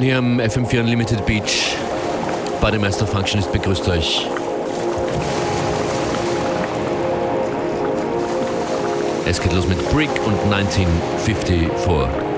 Willkommen hier am FM4 Unlimited Beach. Bademeister Functionist begrüßt euch. Es geht los mit Brick und 1954.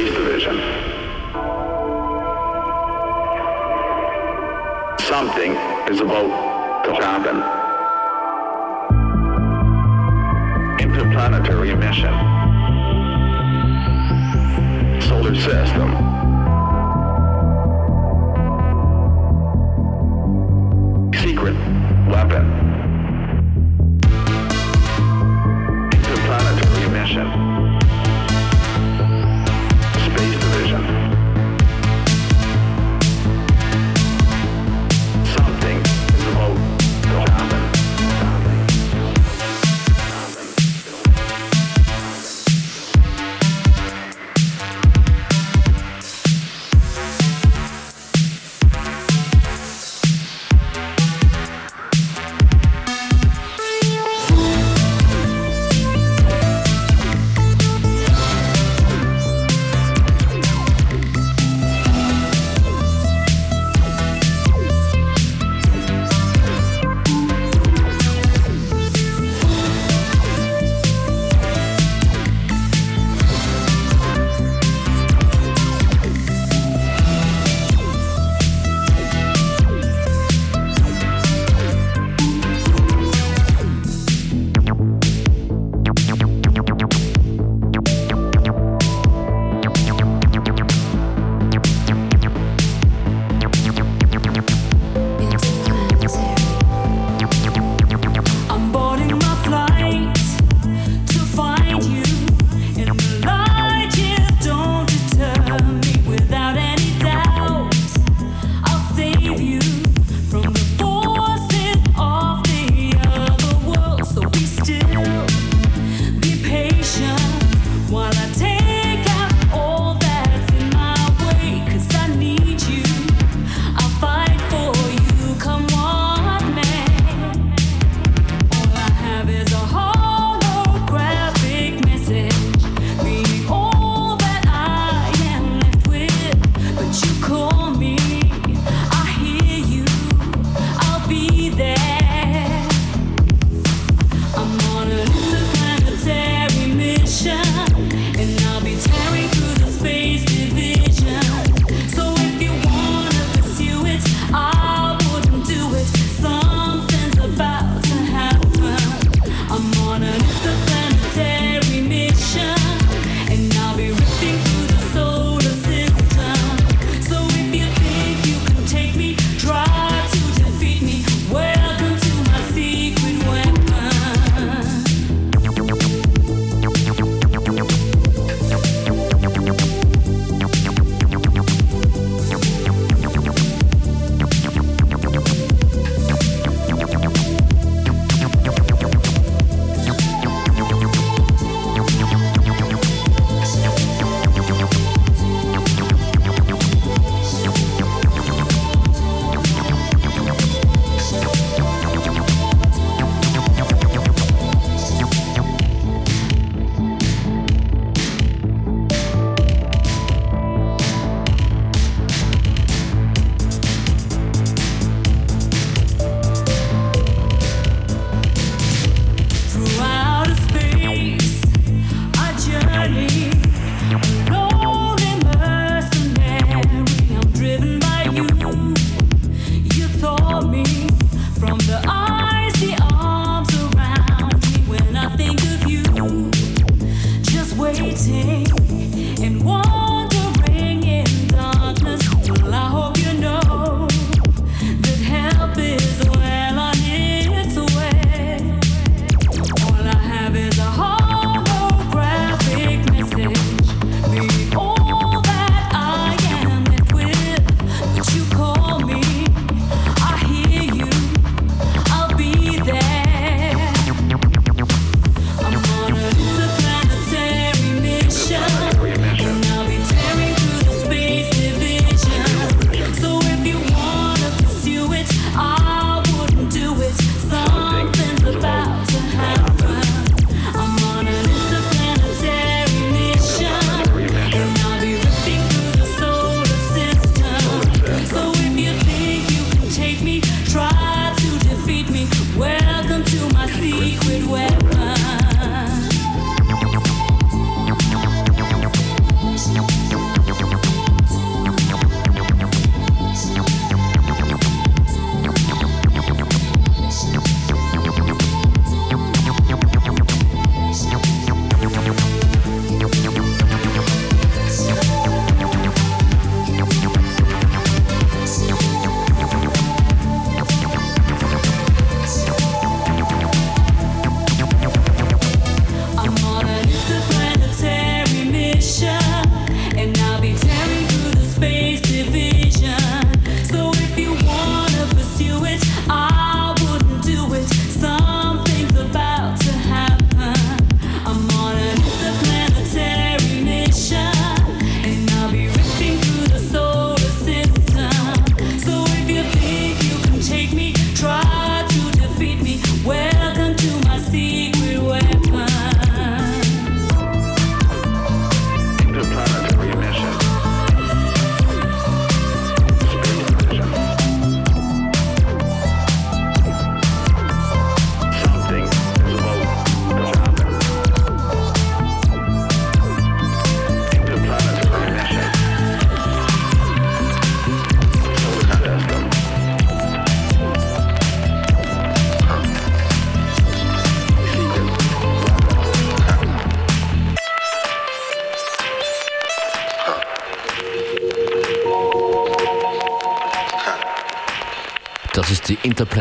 Space Division. Something is about to happen. Interplanetary mission. Solar system. Secret weapon.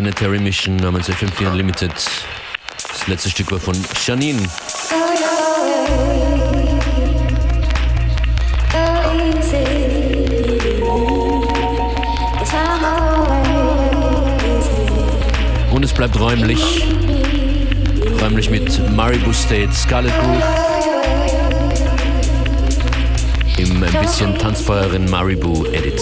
Interplanetary Mission namens FM4 Unlimited. Das letzte Stück war von Janine. Und es bleibt räumlich. Räumlich mit Maribu State Scarlet Groove. Im ein bisschen tanzfeueren Maribu Edit.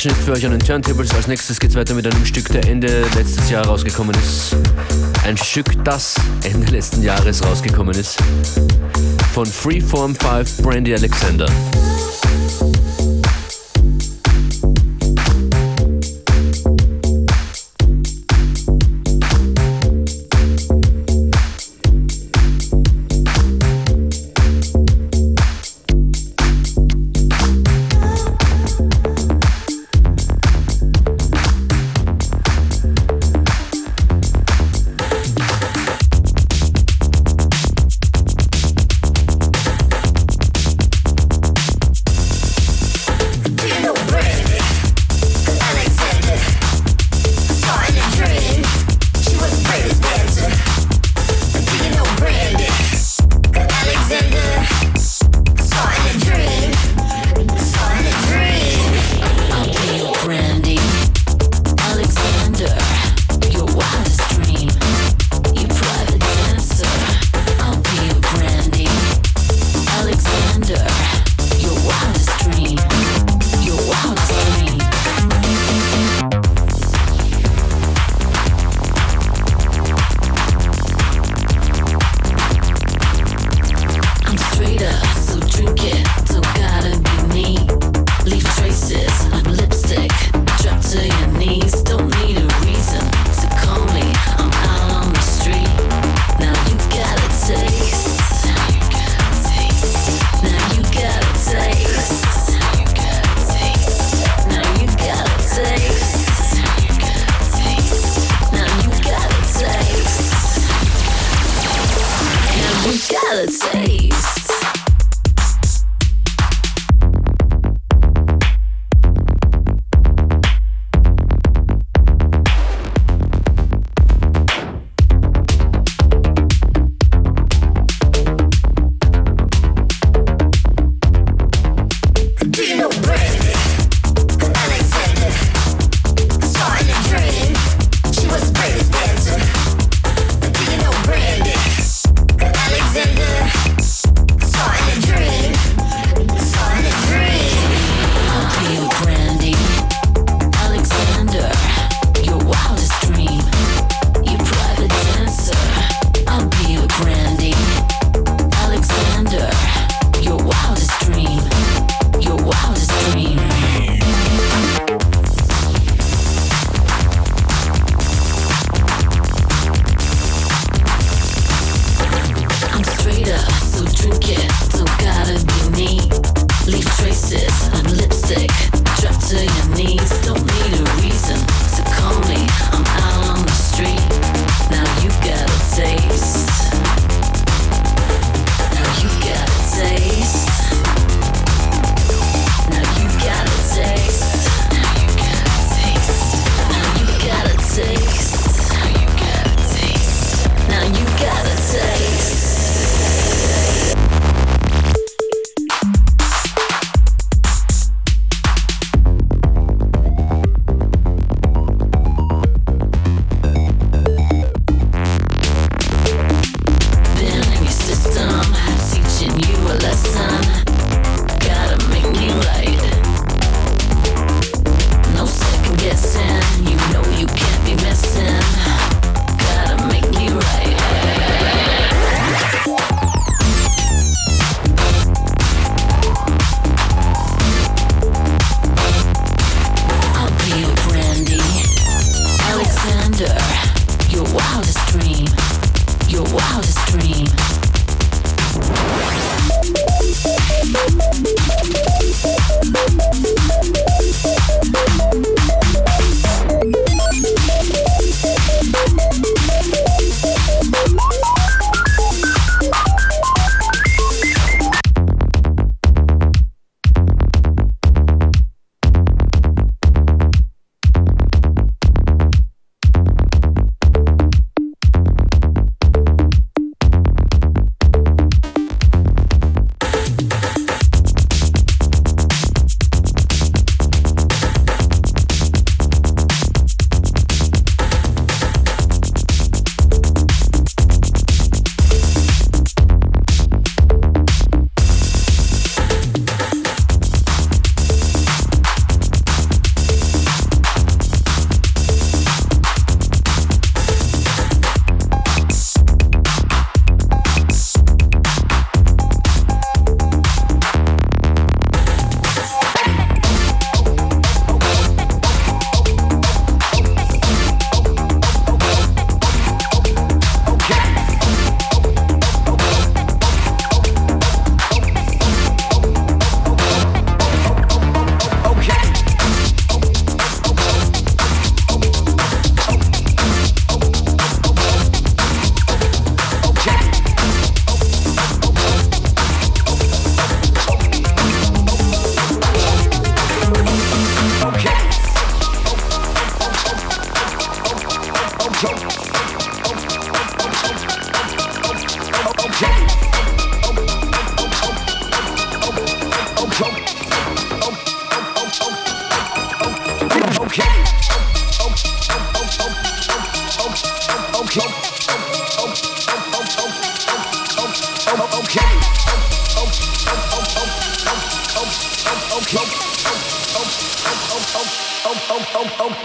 Functionist für euch an den Turntables. Als nächstes geht's weiter mit einem Stück, der Ende letztes Jahr rausgekommen ist. Ein Stück, das Ende letzten Jahres rausgekommen ist. Von Freeform 5 Brandy Alexander.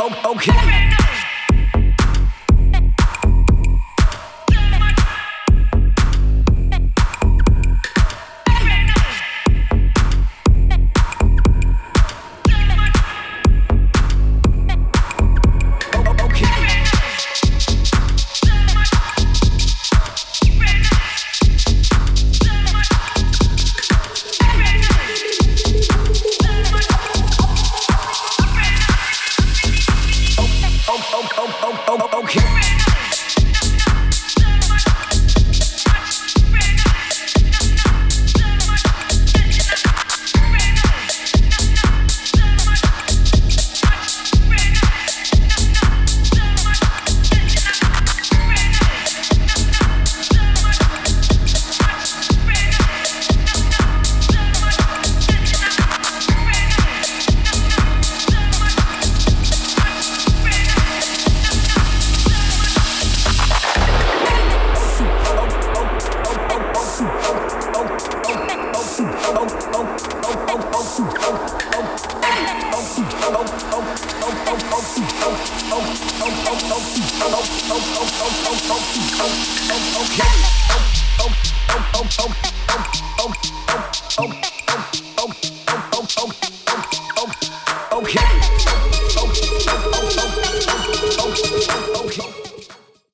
Oh, okay.